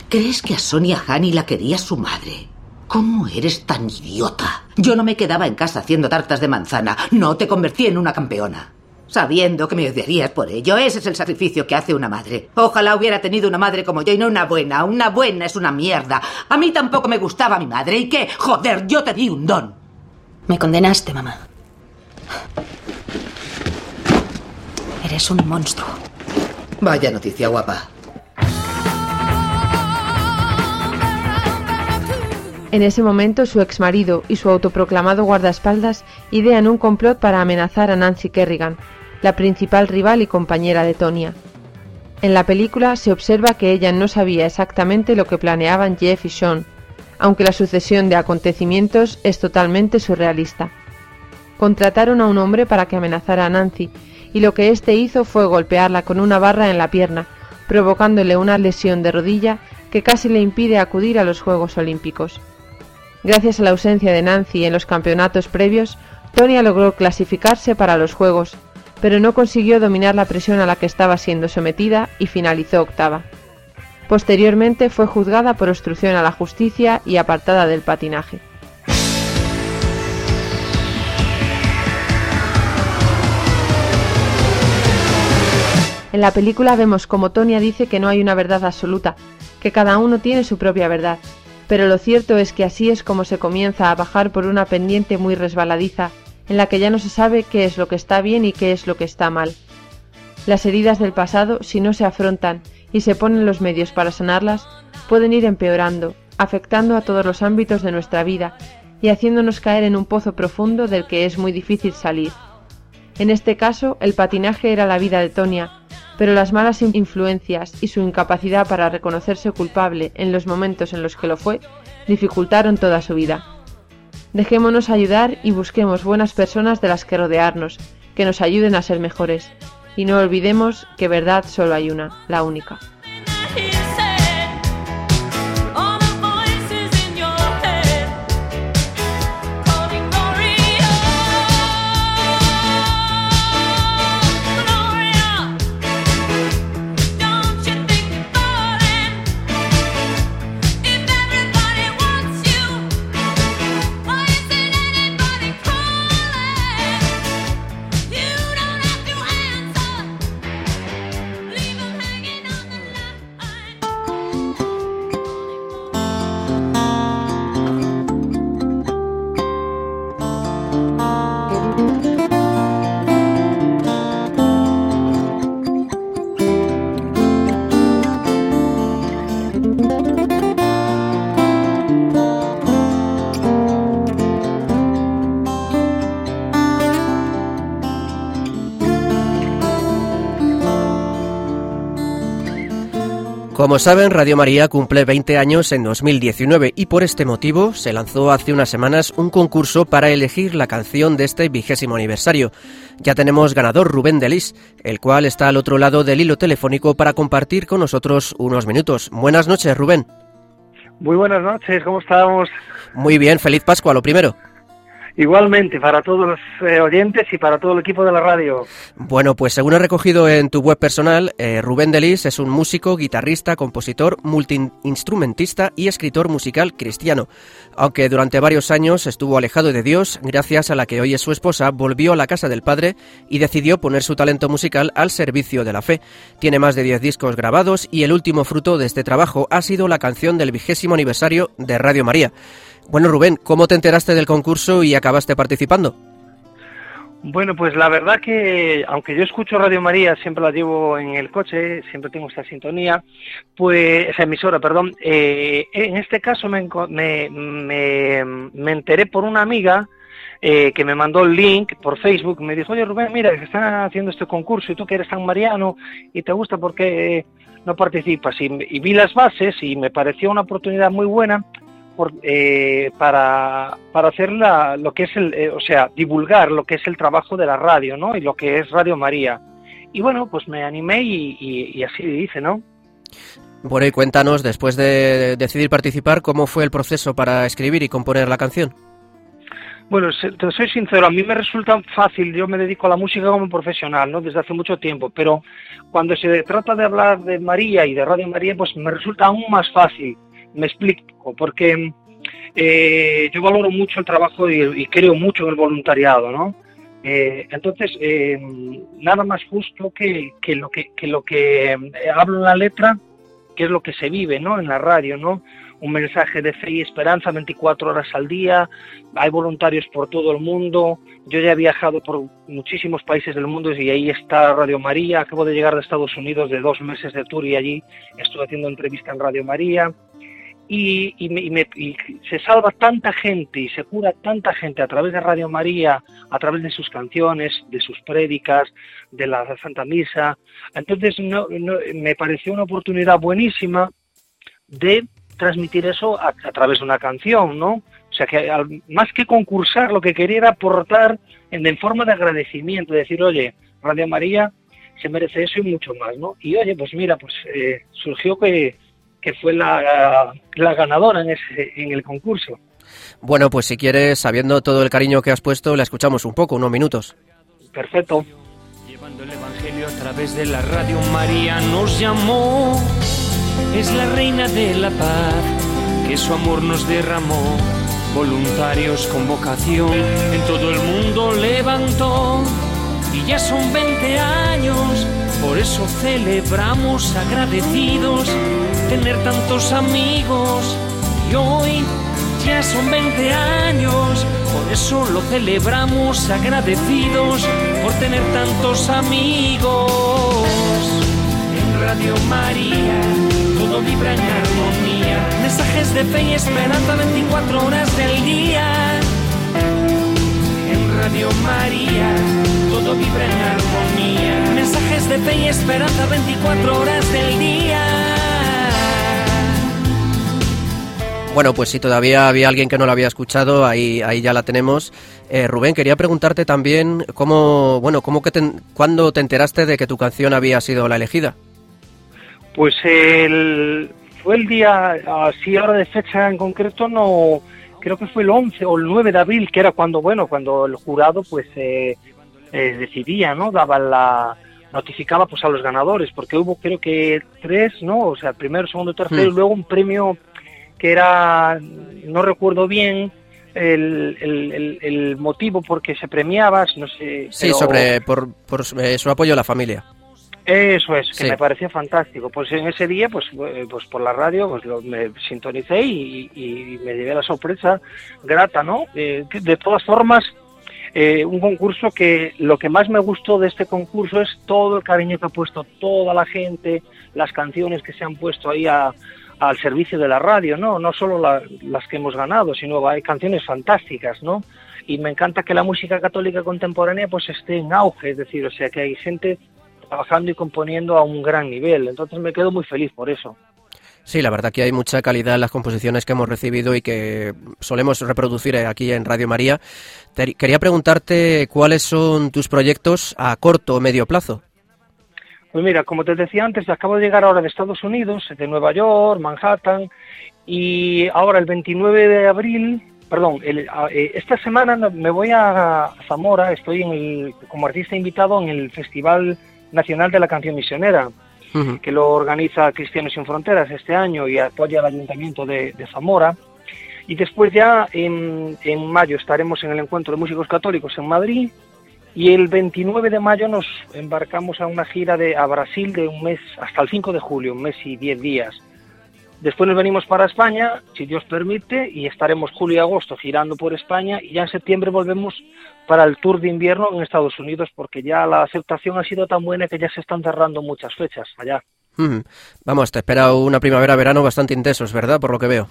¿Crees que a Sonia Hani la quería su madre? ¿Cómo eres tan idiota? Yo no me quedaba en casa haciendo tartas de manzana. No te convertí en una campeona. Sabiendo que me odiarías por ello. Ese es el sacrificio que hace una madre. Ojalá hubiera tenido una madre como yo y no una buena. Una buena es una mierda. A mí tampoco me gustaba mi madre. ¿Y qué? Joder, yo te di un don. Me condenaste, mamá. Eres un monstruo. Vaya noticia guapa. En ese momento, su exmarido y su autoproclamado guardaespaldas idean un complot para amenazar a Nancy Kerrigan, la principal rival y compañera de Tonya. En la película se observa que ella no sabía exactamente lo que planeaban Jeff y Sean, aunque la sucesión de acontecimientos es totalmente surrealista. Contrataron a un hombre para que amenazara a Nancy, y lo que éste hizo fue golpearla con una barra en la pierna, provocándole una lesión de rodilla que casi le impide acudir a los Juegos Olímpicos. Gracias a la ausencia de Nancy en los campeonatos previos, Tonya logró clasificarse para los Juegos, pero no consiguió dominar la presión a la que estaba siendo sometida y finalizó octava. Posteriormente fue juzgada por obstrucción a la justicia y apartada del patinaje. En la película vemos como Tonya dice que no hay una verdad absoluta, que cada uno tiene su propia verdad, pero lo cierto es que así es como se comienza a bajar por una pendiente muy resbaladiza, en la que ya no se sabe qué es lo que está bien y qué es lo que está mal. Las heridas del pasado, si no se afrontan y se ponen los medios para sanarlas, pueden ir empeorando, afectando a todos los ámbitos de nuestra vida y haciéndonos caer en un pozo profundo del que es muy difícil salir. En este caso, el patinaje era la vida de Tonya, pero las malas influencias y su incapacidad para reconocerse culpable en los momentos en los que lo fue dificultaron toda su vida. Dejémonos ayudar y busquemos buenas personas de las que rodearnos, que nos ayuden a ser mejores. Y no olvidemos que verdad solo hay una, la única. Como saben, Radio María cumple 20 años en 2019 y por este motivo se lanzó hace unas semanas un concurso para elegir la canción de este vigésimo aniversario. Ya tenemos ganador Rubén Delis, el cual está al otro lado del hilo telefónico para compartir con nosotros unos minutos. Buenas noches, Rubén. Muy buenas noches, ¿cómo estamos? Muy bien, feliz Pascua, lo primero. Igualmente, para todos los eh, oyentes y para todo el equipo de la radio. Bueno, pues según he recogido en tu web personal, eh, Rubén Delis es un músico, guitarrista, compositor, multiinstrumentista y escritor musical cristiano. Aunque durante varios años estuvo alejado de Dios, gracias a la que hoy es su esposa, volvió a la casa del padre y decidió poner su talento musical al servicio de la fe. Tiene más de 10 discos grabados y el último fruto de este trabajo ha sido la canción del vigésimo aniversario de Radio María. Bueno, Rubén, ¿cómo te enteraste del concurso y acabaste participando? Bueno, pues la verdad que, aunque yo escucho Radio María, siempre la llevo en el coche, siempre tengo esta sintonía, pues, esa emisora, perdón, eh, en este caso me, me, me, enteré por una amiga eh, que me mandó el link por Facebook, me dijo, oye Rubén, mira, que están haciendo este concurso y tú que eres tan mariano y te gusta porque no participas. Y vi las bases y me pareció una oportunidad muy buena eh, para, para hacer lo que es el, eh, o sea, divulgar lo que es el trabajo de la radio, ¿no? Y lo que es Radio María. Y bueno, pues me animé y, así hice, ¿no? Bueno, y cuéntanos, después de decidir participar, ¿cómo fue el proceso para escribir y componer la canción? Bueno, te soy sincero, a mí me resulta fácil, yo me dedico a la música como profesional, ¿no? Desde hace mucho tiempo, pero cuando se trata de hablar de María y de Radio María, pues me resulta aún más fácil me explico, porque eh, yo valoro mucho el trabajo y, creo mucho en el voluntariado, ¿no? Eh, entonces, eh, nada más justo que, lo que, lo que hablo en la letra, que es lo que se vive, ¿no? En la radio, ¿no? Un mensaje de fe y esperanza 24 horas al día, hay voluntarios por todo el mundo, yo ya he viajado por muchísimos países del mundo y ahí está Radio María, acabo de llegar de Estados Unidos de dos meses de tour y allí estuve haciendo entrevista en Radio María, y, se salva tanta gente y se cura tanta gente a través de Radio María, a través de sus canciones, de sus prédicas, de la Santa Misa. Entonces me pareció una oportunidad buenísima de transmitir eso a, través de una canción, ¿no? O sea que más que concursar, lo que quería era aportar en, forma de agradecimiento, decir, oye, Radio María se merece eso y mucho más, ¿no? Y oye, pues mira, pues eh, surgió que que fue la, ganadora en, ese, en el concurso. Bueno, pues si quieres, sabiendo todo el cariño que has puesto, la escuchamos un poco, unos minutos. Perfecto. Llevando el Evangelio a través de la radio, María nos llamó. Es la reina de la paz, que su amor nos derramó. Voluntarios con vocación, en todo el mundo levantó. Y ya son 20 años, por eso celebramos agradecidos tener tantos amigos y hoy ya son 20 años, por eso lo celebramos agradecidos por tener tantos amigos. En Radio María todo vibra en armonía, mensajes de fe y esperanza 24 horas del día. Radio María todo vibra en armonía, mensajes de fe y esperanza 24 horas del día. Bueno, pues si todavía había alguien que no la había escuchado, ahí, ahí ya la tenemos. Eh, Rubén, quería preguntarte también cómo, bueno, cómo que te, cuándo te enteraste de que tu canción había sido la elegida. Pues el, fue el día, así ahora de fecha en concreto, no, creo que fue el 11 o el 9 de abril, que era cuando, bueno, cuando el jurado pues eh, eh, decidía, ¿no? Daba la, notificaba pues a los ganadores, porque hubo creo que tres, ¿no? O sea, primero, segundo, tercero, y hmm. luego un premio que era, no recuerdo bien, el, el, motivo por que se premiaba, no sé. Sí, sobre por, por eh, su apoyo a la familia. Eso es, que me parecía fantástico. Pues en ese día, pues, eh, pues por la radio, pues lo, me sintonicé y, me llevé la sorpresa grata, ¿no? Eh, de todas formas, un concurso que lo que más me gustó de este concurso es todo el cariño que ha puesto toda la gente, las canciones que se han puesto ahí a, al servicio de la radio, ¿no? No solo las que hemos ganado, sino hay canciones fantásticas, ¿no? Y me encanta que la música católica contemporánea pues esté en auge, es decir, o sea, que hay gente trabajando y componiendo a un gran nivel. Entonces me quedo muy feliz por eso. Sí, la verdad que hay mucha calidad en las composiciones que hemos recibido y que solemos reproducir aquí en Radio María. quería preguntarte cuáles son tus proyectos a corto o medio plazo. Pues mira, como te decía antes, acabo de llegar ahora de Estados Unidos, de Nueva York, Manhattan, y ahora el 29 de abril perdón, eh, esta semana me voy a Zamora, estoy en el, como artista invitado en el Festival Nacional de la Canción Misionera, que lo organiza Cristianos sin Fronteras este año y apoya el Ayuntamiento de, Zamora. Y después ya en, en, mayo estaremos en el Encuentro de Músicos Católicos en Madrid y el 29 de mayo nos embarcamos a una gira de, a Brasil de un mes hasta el 5 de julio, un mes y 10 días. Después nos venimos para España, si Dios permite, y estaremos julio y agosto girando por España y ya en septiembre volvemos para el tour de invierno en Estados Unidos porque ya la aceptación ha sido tan buena que ya se están cerrando muchas fechas allá. Vamos, te espera una primavera-verano bastante intensos, ¿verdad? Por lo que veo.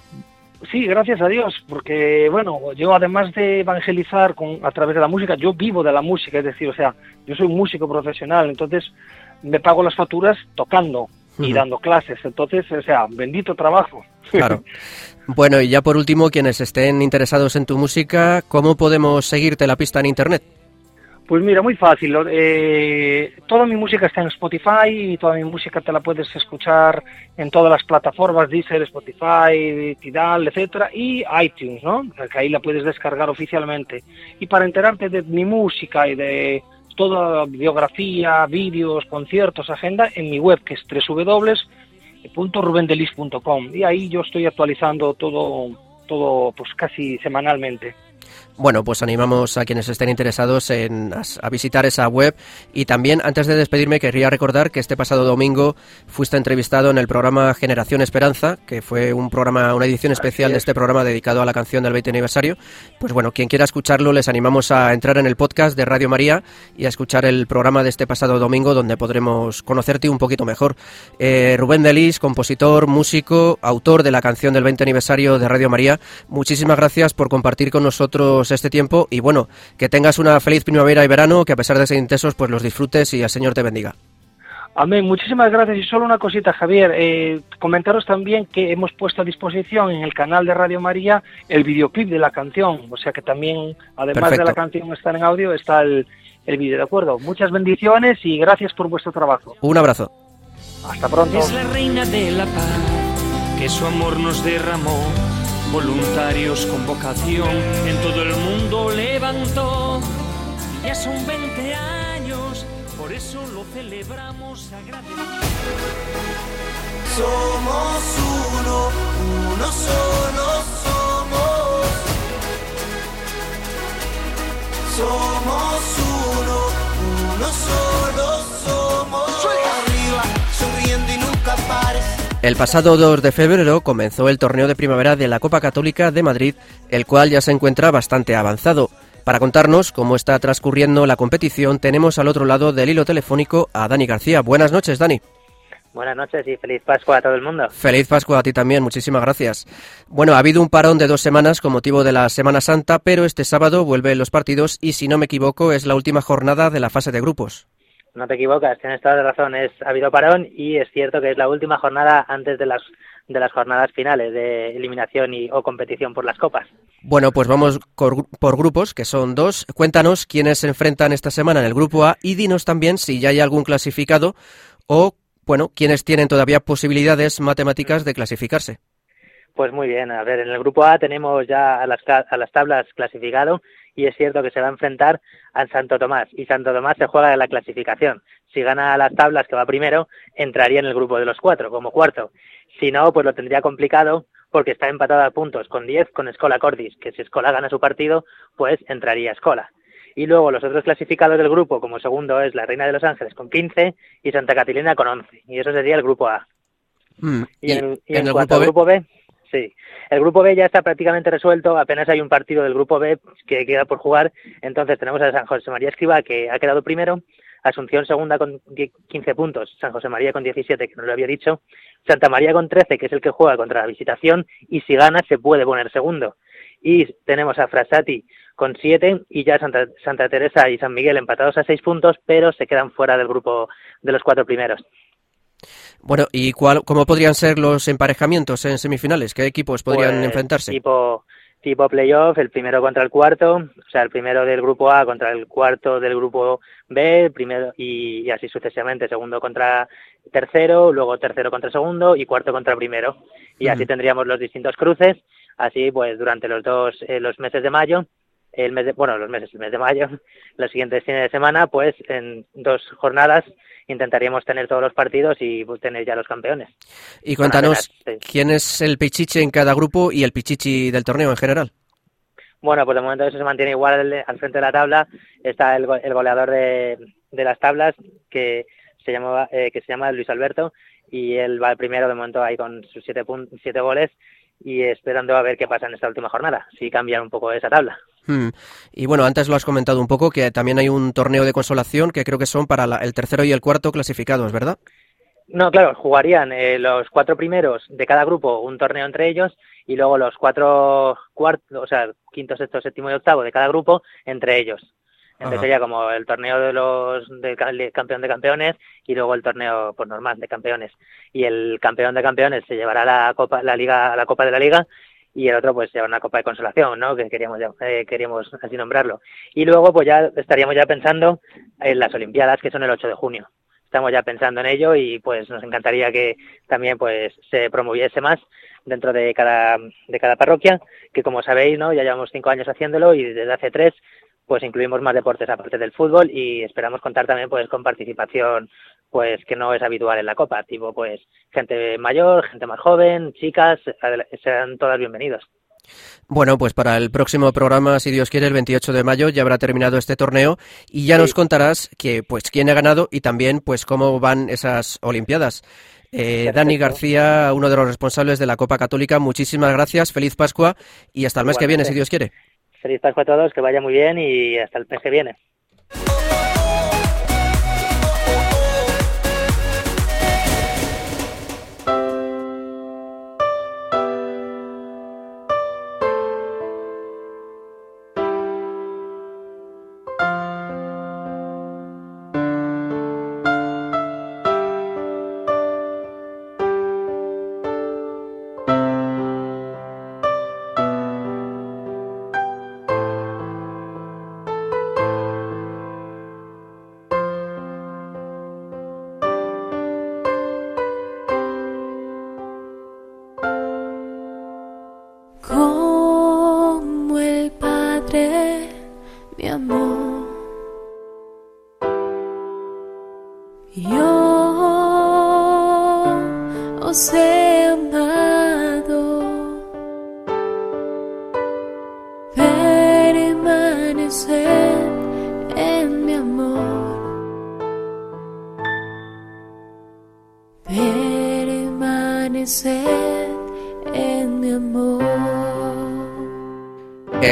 Sí, gracias a Dios, porque bueno, yo además de evangelizar con, a través de la música, yo vivo de la música, es decir, o sea, yo soy un músico profesional, entonces me pago las facturas tocando, y dando clases. Entonces, o sea, bendito trabajo. Claro. *laughs* Bueno, y ya por último, quienes estén interesados en tu música, ¿cómo podemos seguirte la pista en Internet? Pues mira, muy fácil. Eh, toda mi música está en Spotify y toda mi música te la puedes escuchar en todas las plataformas, Deezer, Spotify, Tidal, etcétera, y iTunes, ¿no? Que ahí la puedes descargar oficialmente. Y para enterarte de mi música y de toda biografía, vídeos, conciertos, agenda en mi web que es www.rubendelis.com y ahí yo estoy actualizando todo, todo pues casi semanalmente. Bueno, pues animamos a quienes estén interesados en a, visitar esa web y también antes de despedirme querría recordar que este pasado domingo fuiste entrevistado en el programa Generación Esperanza, que fue un programa una edición especial de este programa dedicado a la canción del 20 aniversario. Pues bueno, quien quiera escucharlo les animamos a entrar en el podcast de Radio María y a escuchar el programa de este pasado domingo donde podremos conocerte un poquito mejor. Eh, Rubén Delis, compositor, músico, autor de la canción del 20 aniversario de Radio María, muchísimas gracias por compartir con nosotros este tiempo y bueno, que tengas una feliz primavera y verano, que a pesar de ser intensos, pues los disfrutes y el Señor te bendiga. Amén, muchísimas gracias. Y solo una cosita, Javier, eh, comentaros también que hemos puesto a disposición en el canal de Radio María el videoclip de la canción, o sea que también, además de la canción estar en audio, está el, el vídeo, ¿de acuerdo? Muchas bendiciones y gracias por vuestro trabajo. Un abrazo. Hasta pronto. Es la reina de la paz, que su amor nos derramó voluntarios con vocación en todo el mundo levantó. Ya son 20 años, por eso lo celebramos Somos uno, uno solo somos. Somos uno, uno solo somos. El pasado 2 de febrero comenzó el torneo de primavera de la Copa Católica de Madrid, el cual ya se encuentra bastante avanzado. Para contarnos cómo está transcurriendo la competición, tenemos al otro lado del hilo telefónico a Dani García. Buenas noches, Dani. Buenas noches y feliz Pascua a todo el mundo. Feliz Pascua a ti también, muchísimas gracias. Bueno, ha habido un parón de dos semanas con motivo de la Semana Santa, pero este sábado vuelven los partidos y si no me equivoco es la última jornada de la fase de grupos. No te equivocas, tienes toda la razón. Es, ha habido parón y es cierto que es la última jornada antes de las de las jornadas finales de eliminación y o competición por las copas. Bueno, pues vamos por grupos, que son dos. Cuéntanos quiénes se enfrentan esta semana en el grupo A y dinos también si ya hay algún clasificado o, bueno, quiénes tienen todavía posibilidades matemáticas de clasificarse. Pues muy bien, a ver, en el grupo A tenemos ya a las, a las tablas clasificado y es cierto que se va a enfrentar a Santo Tomás y Santo Tomás se juega en la clasificación. Si gana las tablas que va primero, entraría en el grupo de los cuatro como cuarto. Si no, pues lo tendría complicado porque está empatado a puntos con 10 con Escola Cordis, que si Escola gana su partido, pues entraría Escola. Y luego los otros clasificados del grupo, como segundo es la Reina de los Ángeles con 15 y Santa Catalina con 11. Y eso sería el grupo A. Mm, y, en, el cuanto al grupo B, Sí, el grupo B ya está prácticamente resuelto, apenas hay un partido del grupo B que queda por jugar, entonces tenemos a San José María Escriba que ha quedado primero, Asunción segunda con 15 puntos, San José María con 17, que no lo había dicho, Santa María con 13, que es el que juega contra la visitación, y si gana se puede poner segundo. Y tenemos a Frasati con 7 y ya Santa, Santa Teresa y San Miguel empatados a 6 puntos, pero se quedan fuera del grupo de los cuatro primeros. Bueno, ¿y cuál, cómo podrían ser los emparejamientos en semifinales? ¿Qué equipos podrían pues, enfrentarse? Tipo, tipo playoff, el primero contra el cuarto, o sea, el primero del grupo A contra el cuarto del grupo B, primero y, así sucesivamente, segundo contra tercero, luego tercero contra segundo y cuarto contra primero. Y así tendríamos los distintos cruces. Así, pues durante los dos eh, los meses de mayo, el mes de, bueno, los meses, el mes de mayo, *laughs* los siguientes fines de semana, pues en dos jornadas intentaríamos tener todos los partidos y pues, tener ya los campeones. Y cuéntanos, ¿quién es el pichichi en cada grupo y el pichichi del torneo en general? Bueno, pues de momento eso se mantiene igual al, al frente de la tabla. Está el, el goleador de, de, las tablas que se, llamaba, eh, que se llama Luis Alberto y él va el primero de momento ahí con sus siete, siete goles y esperando a ver qué pasa en esta última jornada, si cambian un poco esa tabla. Hmm. Y bueno, antes lo has comentado un poco, que también hay un torneo de consolación que creo que son para la, el tercero y el cuarto clasificados, ¿verdad? No, claro, jugarían eh, los cuatro primeros de cada grupo un torneo entre ellos y luego los cuatro cuartos, o sea, quinto, sexto, séptimo y octavo de cada grupo entre ellos. Entonces sería como el torneo de los del campeón de campeones y luego el torneo pues normal de campeones. Y el campeón de campeones se llevará la copa, la liga, la copa de la liga y el otro pues lleva una copa de consolación, ¿no? Que queríamos eh, queríamos así nombrarlo. Y luego pues ya estaríamos ya pensando en las Olimpiadas que son el 8 de junio. Estamos ya pensando en ello y pues nos encantaría que también pues se promoviese más dentro de cada de cada parroquia, que como sabéis, ¿no? Ya llevamos cinco años haciéndolo y desde hace tres pues incluimos más deportes aparte del fútbol y esperamos contar también pues con participación pues que no es habitual en la copa, tipo pues gente mayor, gente más joven, chicas, serán todas bienvenidos. Bueno, pues para el próximo programa, si Dios quiere, el 28 de mayo ya habrá terminado este torneo y ya sí. nos contarás que pues quién ha ganado y también pues cómo van esas olimpiadas. Eh, Dani García, uno de los responsables de la Copa Católica, muchísimas gracias, feliz Pascua y hasta el mes que viene, si Dios quiere. Feliz Pascua a todos, que vaya muy bien y hasta el mes que viene.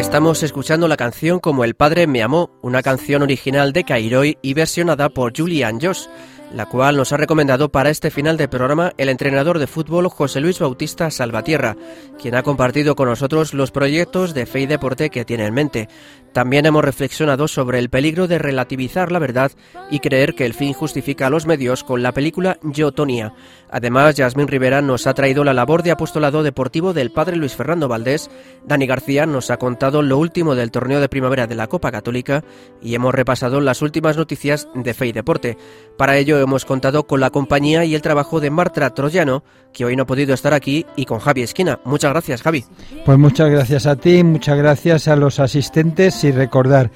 Estamos escuchando la canción Como el Padre me amó, una canción original de Kairoy y versionada por Julian Joss, la cual nos ha recomendado para este final de programa el entrenador de fútbol José Luis Bautista Salvatierra, quien ha compartido con nosotros los proyectos de fe y deporte que tiene en mente. También hemos reflexionado sobre el peligro de relativizar la verdad y creer que el fin justifica los medios con la película Yo Tonia. Además, Yasmín Rivera nos ha traído la labor de apostolado deportivo del padre Luis Fernando Valdés, Dani García nos ha contado lo último del torneo de primavera de la Copa Católica y hemos repasado las últimas noticias de fe y deporte. Para ello hemos contado con la compañía y el trabajo de Marta Troyano, que hoy no ha podido estar aquí, y con Javi Esquina. Muchas gracias, Javi. Pues muchas gracias a ti, muchas gracias a los asistentes y recordar,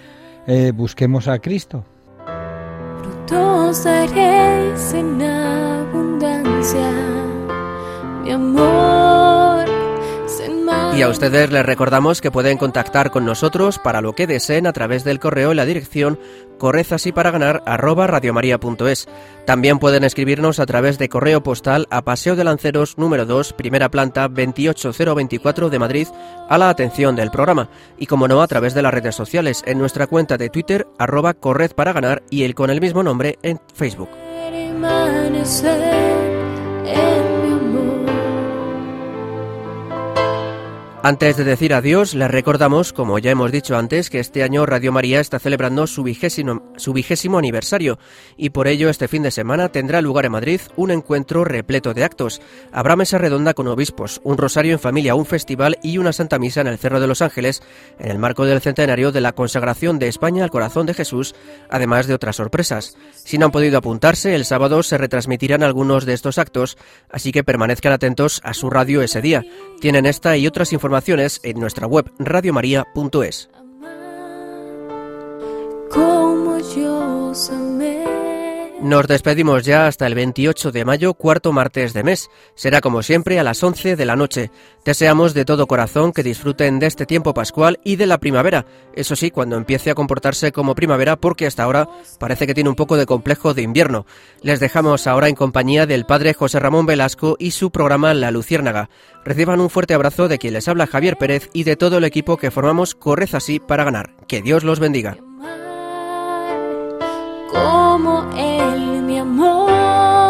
eh, busquemos a Cristo. Frutos daréis en abundancia, mi amor. Y a ustedes les recordamos que pueden contactar con nosotros para lo que deseen a través del correo en la dirección correzasiparaгаnar@radiomaria.es. También pueden escribirnos a través de correo postal a Paseo de Lanceros número 2, primera planta 28024 de Madrid, a la atención del programa. Y como no, a través de las redes sociales, en nuestra cuenta de Twitter, arroba Corred para ganar y el con el mismo nombre en Facebook. Antes de decir adiós, les recordamos, como ya hemos dicho antes, que este año Radio María está celebrando su vigésimo, su vigésimo aniversario y por ello este fin de semana tendrá lugar en Madrid un encuentro repleto de actos. Habrá mesa redonda con obispos, un rosario en familia, un festival y una santa misa en el Cerro de los Ángeles en el marco del centenario de la consagración de España al corazón de Jesús, además de otras sorpresas. Si no han podido apuntarse, el sábado se retransmitirán algunos de estos actos, así que permanezcan atentos a su radio ese día. Tienen esta y otras informaciones informaciones en nuestra web radiomaria.es. Como yo. Nos despedimos ya hasta el 28 de mayo, cuarto martes de mes. Será como siempre a las 11 de la noche. Deseamos de todo corazón que disfruten de este tiempo pascual y de la primavera. Eso sí, cuando empiece a comportarse como primavera, porque hasta ahora parece que tiene un poco de complejo de invierno. Les dejamos ahora en compañía del padre José Ramón Velasco y su programa La Luciérnaga. Reciban un fuerte abrazo de quien les habla Javier Pérez y de todo el equipo que formamos Corred así para ganar. Que Dios los bendiga. Como él mi amor,